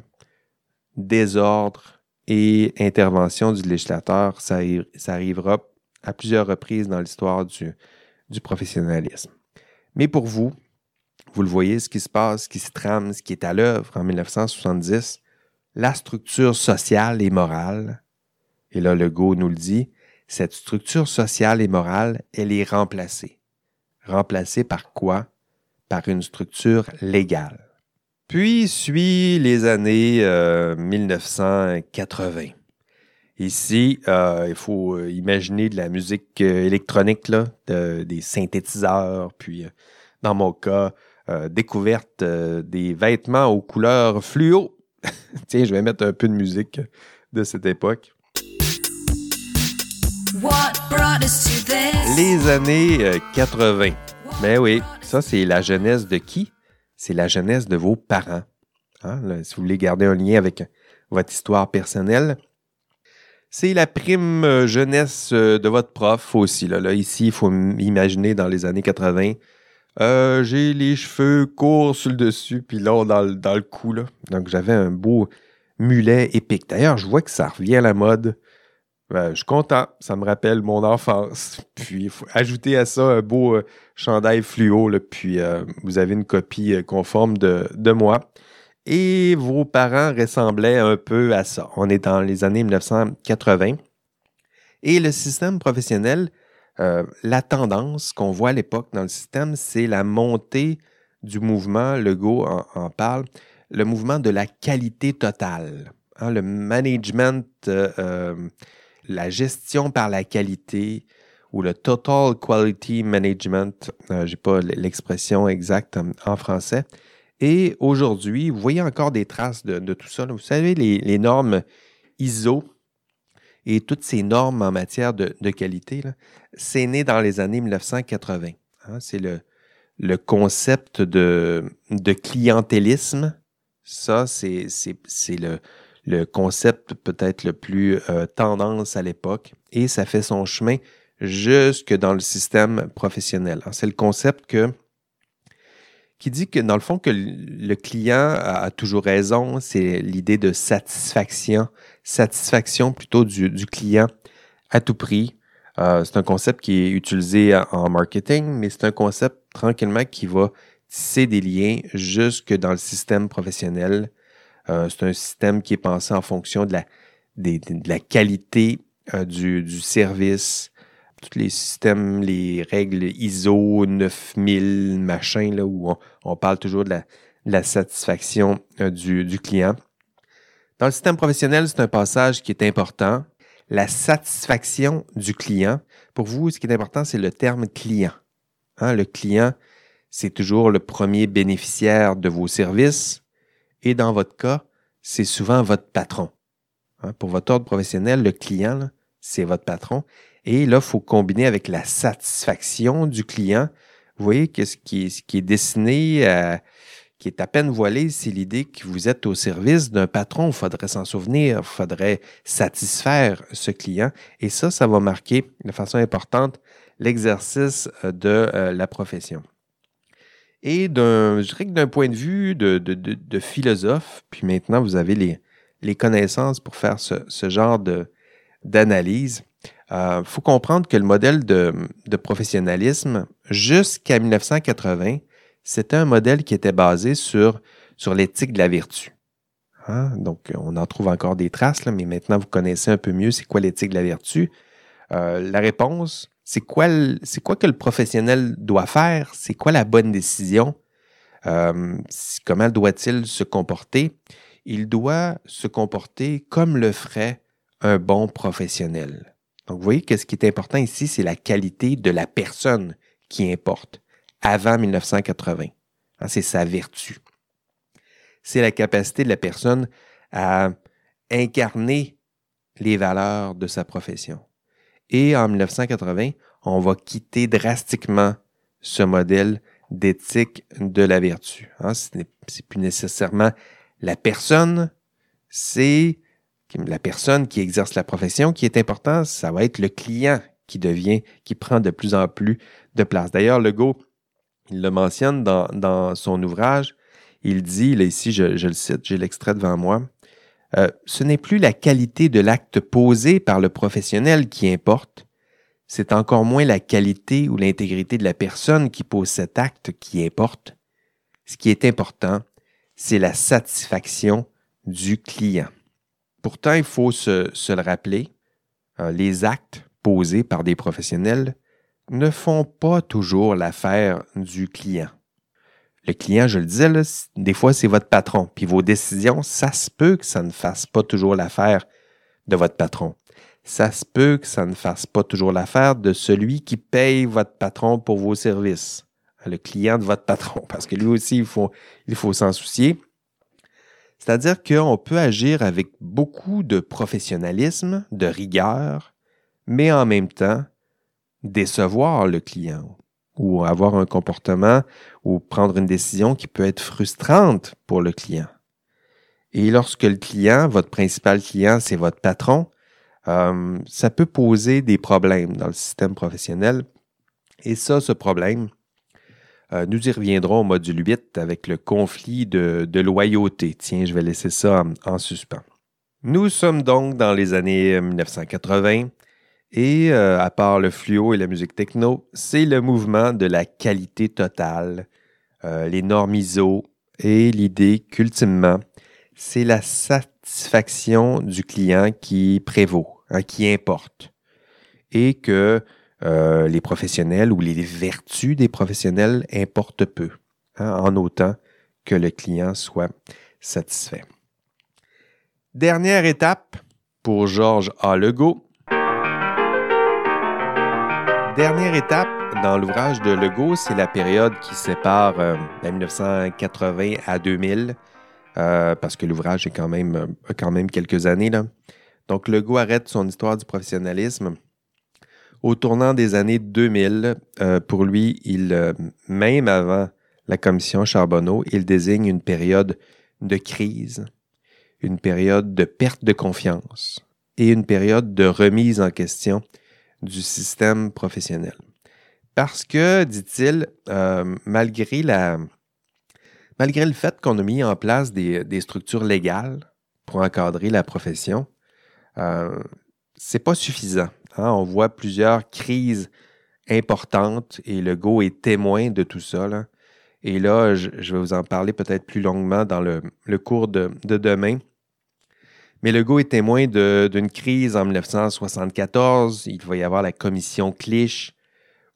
désordre et intervention du législateur, ça, arrivera à plusieurs reprises dans l'histoire du, du professionnalisme. Mais pour vous, vous le voyez, ce qui se passe, ce qui se trame, ce qui est à l'œuvre en 1970, la structure sociale et morale et là, Legault nous le dit, cette structure sociale et morale, elle est remplacée. Remplacée par quoi? Par une structure légale. Puis suit les années 1980. Euh, Ici, euh, il faut euh, imaginer de la musique électronique, là, des synthétiseurs, puis dans mon cas, découverte des vêtements aux couleurs fluo. Tiens, je vais mettre un peu de musique de cette époque. Les années 80. Euh, Mais ben oui, ça c'est la jeunesse de qui? C'est la jeunesse de vos parents. Hein? si vous voulez garder un lien avec votre histoire personnelle, c'est la prime euh, jeunesse euh, de votre prof aussi. Là. ici, il faut imaginer dans les années 80. j'ai les cheveux courts sur le dessus, puis là, dans, le, cou. Donc, j'avais un beau mulet épique. D'ailleurs, je vois que ça revient à la mode. Ben, je suis content. Ça me rappelle mon enfance. Puis, il faut ajouter à ça un beau euh, chandail fluo. puis, euh, vous avez une copie euh, conforme de, de, moi. Et vos parents ressemblaient un peu à ça. On est dans les années 1980. Et le système professionnel, la tendance qu'on voit à l'époque dans le système, c'est la montée du mouvement, Legault en, en, parle, le mouvement de la qualité totale. Hein, le management la gestion par la qualité ou le Total Quality Management, euh, je n'ai pas l'expression exacte en français. Et aujourd'hui, vous voyez encore des traces de, tout ça. Vous savez, les, normes ISO et toutes ces normes en matière de, qualité, c'est né dans les années 1980. Hein. c'est le, concept de, clientélisme. Ça, c'est le, concept peut-être le plus euh, tendance à l'époque et ça fait son chemin jusque dans le système professionnel. C'est le concept que, qui dit que dans le fond que le client a, toujours raison, c'est l'idée de satisfaction, satisfaction plutôt du, client à tout prix. Euh, c'est un concept qui est utilisé en marketing, mais c'est un concept tranquillement qui va tisser des liens jusque dans le système professionnel euh, c'est un système qui est pensé en fonction de la, de la qualité euh, du, service. Tous les systèmes, les règles ISO 9000, machin, là, où on, parle toujours de la, satisfaction euh, du, client. Dans le système professionnel, c'est un passage qui est important. La satisfaction du client. Pour vous, ce qui est important, c'est le terme client. Hein, le client, c'est toujours le premier bénéficiaire de vos services. Et dans votre cas, c'est souvent votre patron. Hein, pour votre ordre professionnel, le client, c'est votre patron. Et là, il faut combiner avec la satisfaction du client. Vous voyez que ce qui est, dessiné, euh, qui est à peine voilé, c'est l'idée que vous êtes au service d'un patron. Il faudrait s'en souvenir, il faudrait satisfaire ce client. Et ça, ça va marquer de façon importante l'exercice de euh, la profession. Et d'un, je dirais que d'un point de vue de, philosophe, puis maintenant vous avez les, connaissances pour faire ce, ce genre d'analyse, il faut comprendre que le modèle de, professionnalisme, jusqu'à 1980, c'était un modèle qui était basé sur, l'éthique de la vertu. Hein? Donc, on en trouve encore des traces, mais maintenant vous connaissez un peu mieux c'est quoi l'éthique de la vertu. Euh, la réponse, c'est quoi, c'est quoi que le professionnel doit faire? C'est quoi la bonne décision? Euh, comment doit-il se comporter? Il doit se comporter comme le ferait un bon professionnel. Donc, vous voyez que ce qui est important ici, c'est la qualité de la personne qui importe avant 1980. Hein, c'est sa vertu. C'est la capacité de la personne à incarner les valeurs de sa profession. Et en 1980, on va quitter drastiquement ce modèle d'éthique de la vertu. Hein, ce n'est plus nécessairement la personne, c'est la personne qui exerce la profession qui est important, ça va être le client qui devient, qui prend de plus en plus de place. D'ailleurs, Legault, il le mentionne dans, dans son ouvrage, il dit, là ici je, je le cite, j'ai l'extrait devant moi, euh, ce n'est plus la qualité de l'acte posé par le professionnel qui importe, c'est encore moins la qualité ou l'intégrité de la personne qui pose cet acte qui importe. Ce qui est important, c'est la satisfaction du client. Pourtant, il faut se, le rappeler, euh, les actes posés par des professionnels ne font pas toujours l'affaire du client. Le client, je le disais, des fois, c'est votre patron. Puis vos décisions, ça se peut que ça ne fasse pas toujours l'affaire de votre patron. Ça se peut que ça ne fasse pas toujours l'affaire de celui qui paye votre patron pour vos services, le client de votre patron, parce que lui aussi, il faut s'en soucier. C'est-à-dire qu'on peut agir avec beaucoup de professionnalisme, de rigueur, mais en même temps décevoir le client ou avoir un comportement ou prendre une décision qui peut être frustrante pour le client. Et lorsque le client, votre principal client, c'est votre patron, euh, ça peut poser des problèmes dans le système professionnel. Et ça, ce problème, euh, nous y reviendrons au module 8 avec le conflit de, loyauté. Tiens, je vais laisser ça en, en suspens. Nous sommes donc dans les années 1980 et euh, à part le fluo et la musique techno, c'est le mouvement de la qualité totale, euh, les normes ISO et l'idée qu'ultimement, c'est la satisfaction du client qui prévaut, hein, qui importe. Et que euh, les professionnels ou les vertus des professionnels importent peu, hein, en autant que le client soit satisfait. Dernière étape pour Georges A. Legault. Dernière étape dans l'ouvrage de Legault, c'est la période qui sépare euh, de 1980 à 2000, euh, parce que l'ouvrage est quand même, euh, quand même quelques années. Là. Donc, Legault arrête son histoire du professionnalisme au tournant des années 2000, euh, pour lui, euh, même avant la commission Charbonneau, il désigne une période de crise, une période de perte de confiance et une période de remise en question du système professionnel. Parce que, dit-il, euh, malgré, la, malgré le fait qu'on a mis en place des, des structures légales pour encadrer la profession, c'est pas suffisant. Hein, on voit plusieurs crises importantes et le Go est témoin de tout ça. Là. Et là, je, vais vous en parler peut-être plus longuement dans le, cours de, de, demain. Mais le Go est témoin d'une crise en 1974. Il va y avoir la commission Clich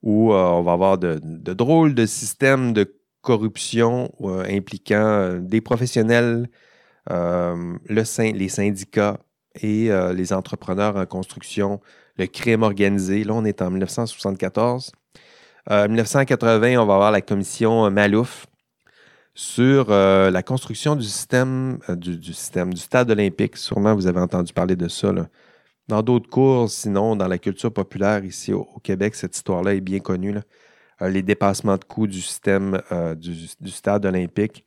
où euh, on va avoir de, drôles de systèmes de corruption euh, impliquant euh, des professionnels, le, les syndicats et les entrepreneurs en construction le crime organisé. Là, on est en 1974. Euh, 1980, on va avoir la commission Malouf sur euh, la construction du système, euh, du, système, du stade olympique. Sûrement, vous avez entendu parler de ça. Là. Dans d'autres cours, sinon, dans la culture populaire ici au, Québec, cette histoire-là est bien connue. Euh, les dépassements de coûts du système du, stade olympique.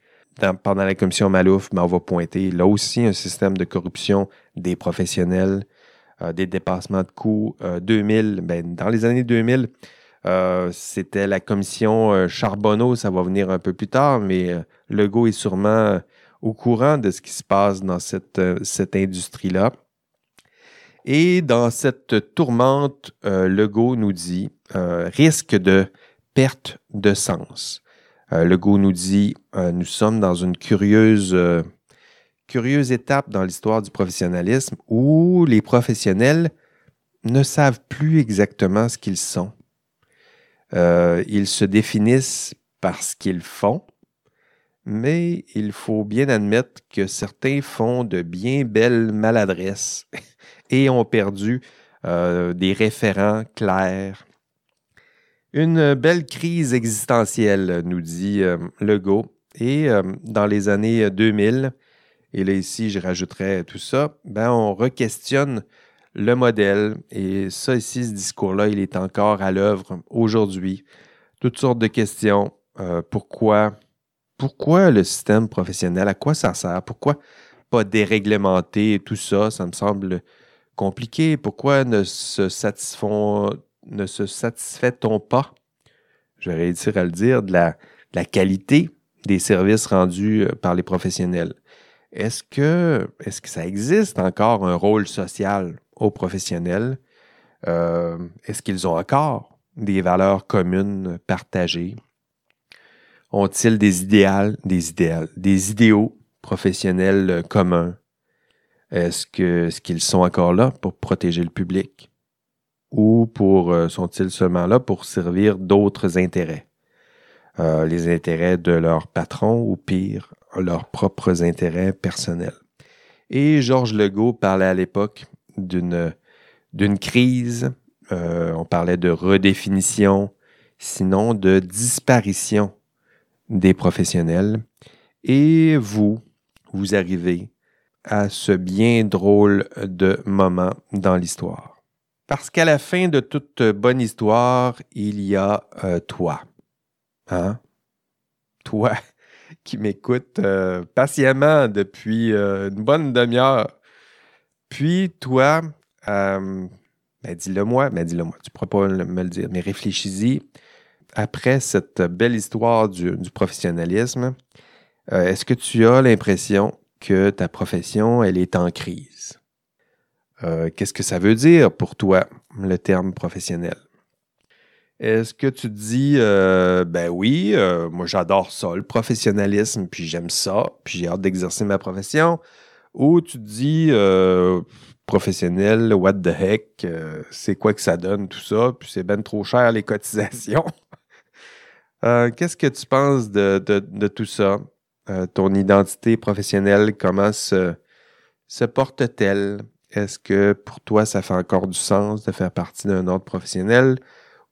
Pendant la commission Malouf, ben, on va pointer là aussi un système de corruption des professionnels, euh, des dépassements de coûts. Euh, 2000, ben, dans les années 2000, Euh, C'était la commission euh, Charbonneau, ça va venir un peu plus tard, mais euh, Legault est sûrement euh, au courant de ce qui se passe dans cette, euh, industrie-là. Et dans cette tourmente, euh, Legault nous dit euh, risque de perte de sens. Euh, Legault nous dit euh, nous sommes dans une curieuse, euh, curieuse étape dans l'histoire du professionnalisme où les professionnels ne savent plus exactement ce qu'ils sont. Euh, ils se définissent par ce qu'ils font, mais il faut bien admettre que certains font de bien belles maladresses et ont perdu euh, des référents clairs. Une belle crise existentielle, nous dit euh, Legault. Et dans les années 2000, et là ici je rajouterais tout ça, ben, on re-questionne le modèle. Et ça ici, ce discours-là, il est encore à l'œuvre aujourd'hui. Toutes sortes de questions. Euh, pourquoi, pourquoi le système professionnel? À quoi ça sert? Pourquoi pas déréglementer tout ça? Ça me semble compliqué. Pourquoi ne se, satisfait-on pas, je vais réussir à le dire, de la, de la qualité des services rendus euh, par les professionnels? Est-ce que, ça existe encore un rôle social aux professionnels? Euh, est-ce qu'ils ont encore des valeurs communes partagées? Ont-ils des idéaux, des des idéaux professionnels communs? Est-ce qu'ils sont encore là pour protéger le public? Ou euh, sont-ils seulement là pour servir d'autres intérêts? Euh, les intérêts de leur patron ou pire, leurs propres intérêts personnels. Et Georges Legault parlait à l'époque d'une crise, euh, on parlait de redéfinition, sinon de disparition des professionnels. Et vous, vous arrivez à ce bien drôle de moment dans l'histoire. Parce qu'à la fin de toute bonne histoire, il y a euh, toi. Hein? Toi qui m'écoutes euh, patiemment depuis euh, une bonne demi-heure. Puis toi, euh, ben dis-le moi, ben dis-le moi, tu ne pourras pas me le dire, mais réfléchis-y. Après cette belle histoire du, du professionnalisme, est-ce que tu as l'impression que ta profession, elle est en crise? Qu'est-ce que ça veut dire pour toi, le terme professionnel? Est-ce que tu te dis, euh, ben oui, euh, moi j'adore ça, le professionnalisme, puis j'aime ça, puis j'ai hâte d'exercer ma profession? Ou tu te dis, euh, professionnel, what the heck, euh, c'est quoi que ça donne, tout ça, puis c'est ben trop cher les cotisations? Euh, Qu'est-ce que tu penses de, de- de tout ça? Euh, ton identité professionnelle, comment se, se porte-t-elle? Est-ce que pour toi, ça fait encore du sens de faire partie d'un ordre professionnel?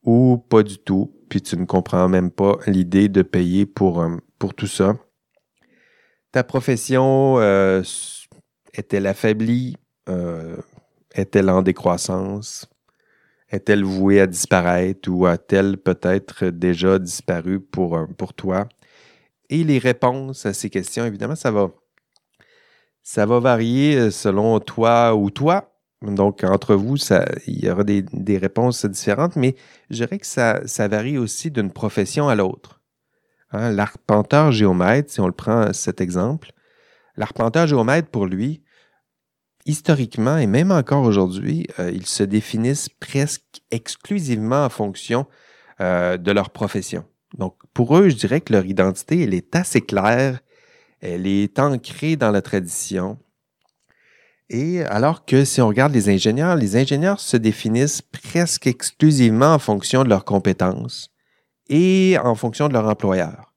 Ou pas du tout? Puis tu ne comprends même pas l'idée de payer pour, euh, tout ça. Ta profession euh, est-elle affaiblie? Euh, est-elle en décroissance? Est-elle vouée à disparaître ou a-t-elle peut-être déjà disparu pour, pour toi? Et les réponses à ces questions, évidemment, ça va, ça va varier selon toi ou toi. Donc, entre vous, il y aura des, réponses différentes, mais je dirais que ça, ça varie aussi d'une profession à l'autre. Hein, L'arpenteur géomètre, si on le prend cet exemple, l'arpenteur géomètre, pour lui, historiquement et même encore aujourd'hui, euh, ils se définissent presque exclusivement en fonction euh, de leur profession. Donc, pour eux, je dirais que leur identité, elle est assez claire, elle est ancrée dans la tradition. Et alors que si on regarde les ingénieurs, les ingénieurs se définissent presque exclusivement en fonction de leurs compétences et en fonction de leur employeur.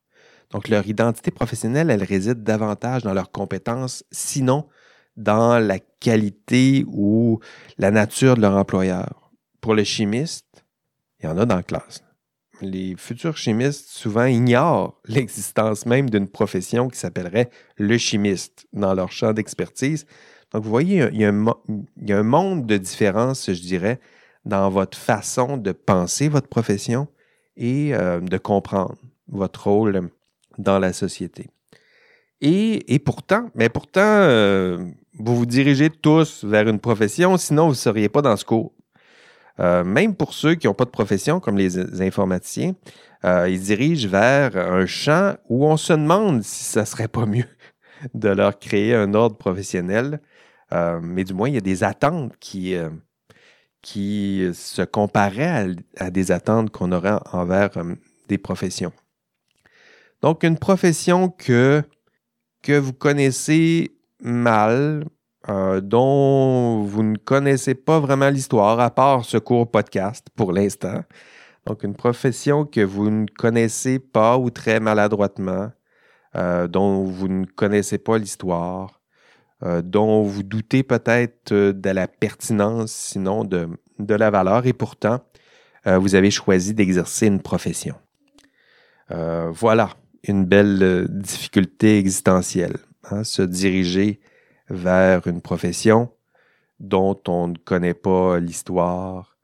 Donc, leur identité professionnelle, elle réside davantage dans leurs compétences, sinon dans la qualité ou la nature de leur employeur. Pour le chimiste, il y en a dans la classe. Les futurs chimistes souvent ignorent l'existence même d'une profession qui s'appellerait le chimiste dans leur champ d'expertise. Donc, vous voyez, il y, a un, monde de différence, je dirais, dans votre façon de penser votre profession et euh, de comprendre votre rôle dans la société. Et, et pourtant, mais pourtant, euh, vous vous dirigez tous vers une profession, sinon vous ne seriez pas dans ce cours. Euh, même pour ceux qui n'ont pas de profession, comme les informaticiens, ils dirigent vers un champ où on se demande si ça serait pas mieux de leur créer un ordre professionnel. Euh, mais du moins, il y a des attentes qui, qui se comparaient à, des attentes qu'on aurait envers des professions. Donc, une profession que, que vous connaissez mal, euh, dont vous ne connaissez pas vraiment l'histoire, à part ce court podcast pour l'instant. Donc, une profession que vous ne connaissez pas ou très maladroitement, euh, dont vous ne connaissez pas l'histoire, euh, dont vous doutez peut-être de la pertinence, sinon de, de la valeur, et pourtant, vous avez choisi d'exercer une profession. voilà une belle difficulté existentielle, hein, se diriger vers une profession dont on ne connaît pas l'histoire,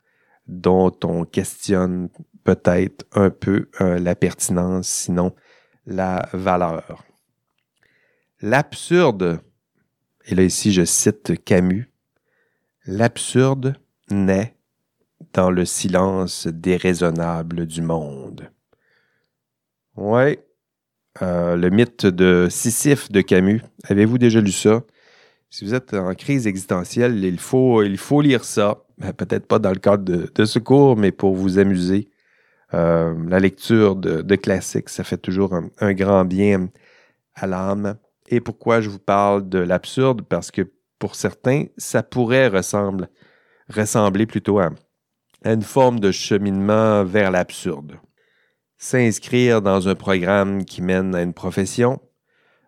dont on questionne peut-être un peu euh, la pertinence, sinon la valeur. L'absurde, et là ici je cite Camus, l'absurde naît dans le silence déraisonnable du monde. Ouais, euh, le mythe de Sisyphe de Camus. Avez-vous déjà lu ça? si vous êtes en crise existentielle, il faut, lire ça. Ben, peut-être pas dans le cadre de, de, ce cours, mais pour vous amuser. Euh, la lecture de, classiques, ça fait toujours un, grand bien à l'âme. Et pourquoi je vous parle de l'absurde? Parce que pour certains, ça pourrait ressembler, plutôt à une forme de cheminement vers l'absurde. S'inscrire dans un programme qui mène à une profession,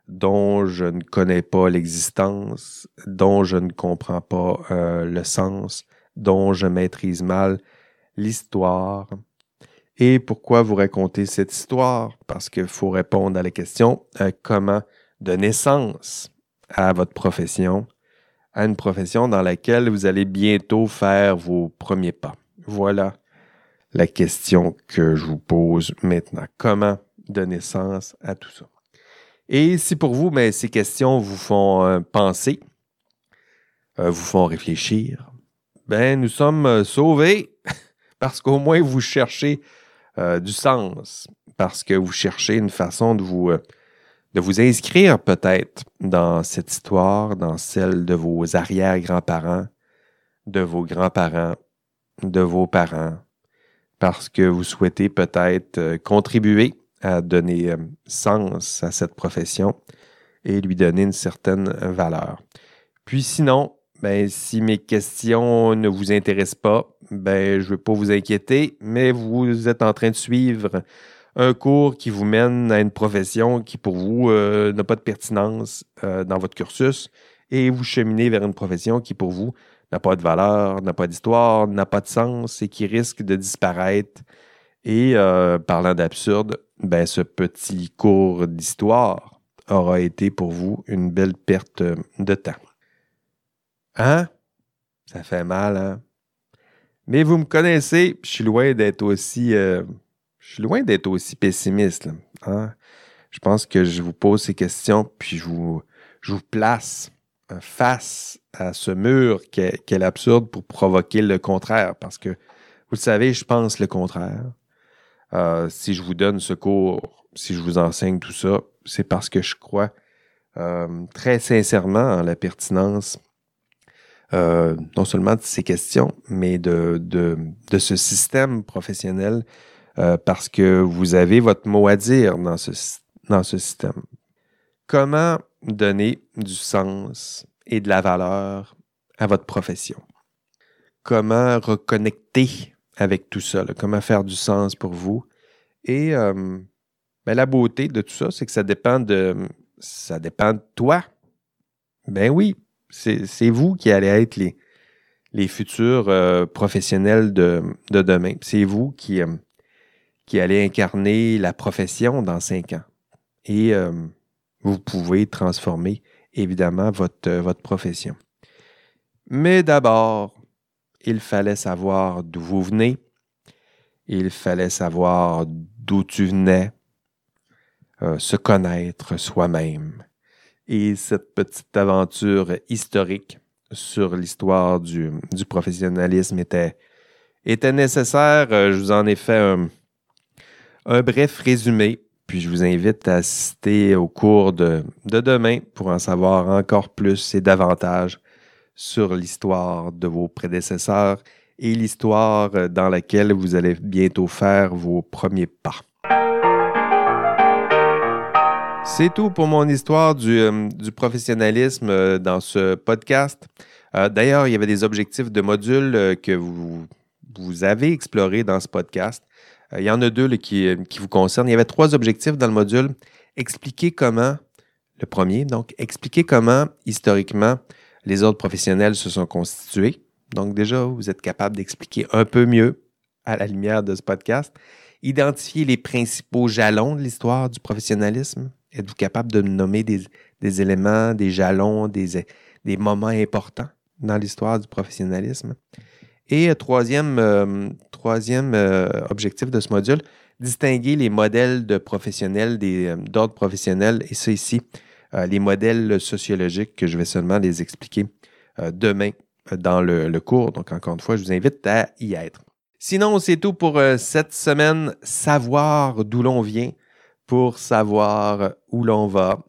dont je ne connais pas l'existence, dont je ne comprends pas euh, le sens, dont je maîtrise mal l'histoire. Et pourquoi vous raconter cette histoire? Parce qu'il faut répondre à la question euh, comment donner sens à votre profession, à une profession dans laquelle vous allez bientôt faire vos premiers pas. Voilà la question que je vous pose maintenant. Comment donner sens à tout ça? Et si pour vous, mais ces questions vous font euh, penser, euh, vous font réfléchir, ben nous sommes euh, sauvés parce qu'au moins vous cherchez du sens, parce que vous cherchez une façon de vous, de vous inscrire peut-être dans cette histoire, dans celle de vos arrière-grands-parents, de vos grands-parents, de vos parents, parce que vous souhaitez peut-être contribuer à donner euh, sens à cette profession et lui donner une certaine valeur. Puis sinon, ben, si mes questions ne vous intéressent pas, ben, je ne veux pas vous inquiéter, mais vous êtes en train de suivre un cours qui vous mène à une profession qui, pour vous, euh, n'a pas de pertinence euh, dans votre cursus et vous cheminez vers une profession qui, pour vous, n'a pas de valeur, n'a pas d'histoire, n'a pas de sens et qui risque de disparaître. Et parlant d'absurde, ben, ce petit cours d'histoire aura été pour vous une belle perte de temps. Hein? Ça fait mal, hein? Mais vous me connaissez, je suis loin d'être aussi, euh, je suis loin d'être aussi pessimiste. hein? Je pense que je vous pose ces questions, puis je vous, place euh, face à ce mur qu'est est l'absurde pour provoquer le contraire, parce que vous le savez, je pense le contraire. Euh, si je vous donne ce cours, si je vous enseigne tout ça, c'est parce que je crois euh, très sincèrement en la pertinence non seulement de ces questions, mais de ce système professionnel parce que vous avez votre mot à dire dans ce, dans ce système. Comment donner du sens et de la valeur à votre profession? Comment reconnecter avec tout ça? Comment faire du sens pour vous? Et euh, ben, la beauté de tout ça, c'est que ça dépend de ça dépend de toi. Ben oui, c'est vous qui allez être les, les futurs euh, professionnels de, de demain. C'est vous qui, euh, qui allez incarner la profession dans cinq ans. Et vous pouvez transformer évidemment votre, votre profession. Mais d'abord, il fallait savoir d'où vous venez. Il fallait savoir d'où tu venais, euh, se connaître soi-même. Et cette petite aventure historique sur l'histoire du, du, professionnalisme était, était nécessaire. Euh, je vous en ai fait un, un bref résumé, puis je vous invite à assister au cours de, de demain pour en savoir encore plus et davantage sur l'histoire de vos prédécesseurs et l'histoire dans laquelle vous allez bientôt faire vos premiers pas. C'est tout pour mon histoire du, euh, professionnalisme euh, dans ce podcast. Euh, D'ailleurs, il y avait des objectifs de modules que vous avez explorés dans ce podcast. Euh, il y en a deux euh, qui vous concernent. Il y avait trois objectifs dans le module. Expliquer comment, le premier, donc, expliquer comment, historiquement, les ordres professionnels se sont constitués. Donc, déjà, vous êtes capable d'expliquer un peu mieux à la lumière de ce podcast. Identifier les principaux jalons de l'histoire du professionnalisme. Êtes-vous capable de nommer des, éléments, des jalons, des moments importants dans l'histoire du professionnalisme? Et euh, troisième, euh, euh, objectif de ce module, distinguer les modèles de professionnels, des, d'ordre professionnel, et ça ici, les modèles sociologiques que je vais seulement les expliquer demain dans le, cours. Donc, encore une fois, je vous invite à y être. Sinon, c'est tout pour cette semaine. Savoir d'où l'on vient pour savoir où l'on va.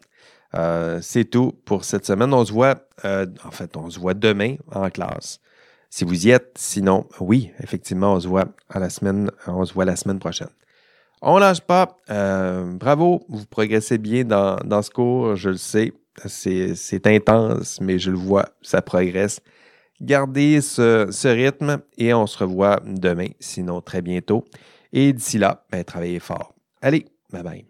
C'est tout pour cette semaine. On se voit, en fait, on se voit demain en classe. Si vous y êtes, sinon, oui, effectivement, on se voit à la semaine, on se voit la semaine prochaine. On lâche pas. Euh, bravo, vous progressez bien dans, dans ce cours, je le sais. C'est, intense, mais je le vois, ça progresse. Gardez ce, ce rythme et on se revoit demain, sinon très bientôt. Et d'ici là, ben, travaillez fort. Allez, bye bye.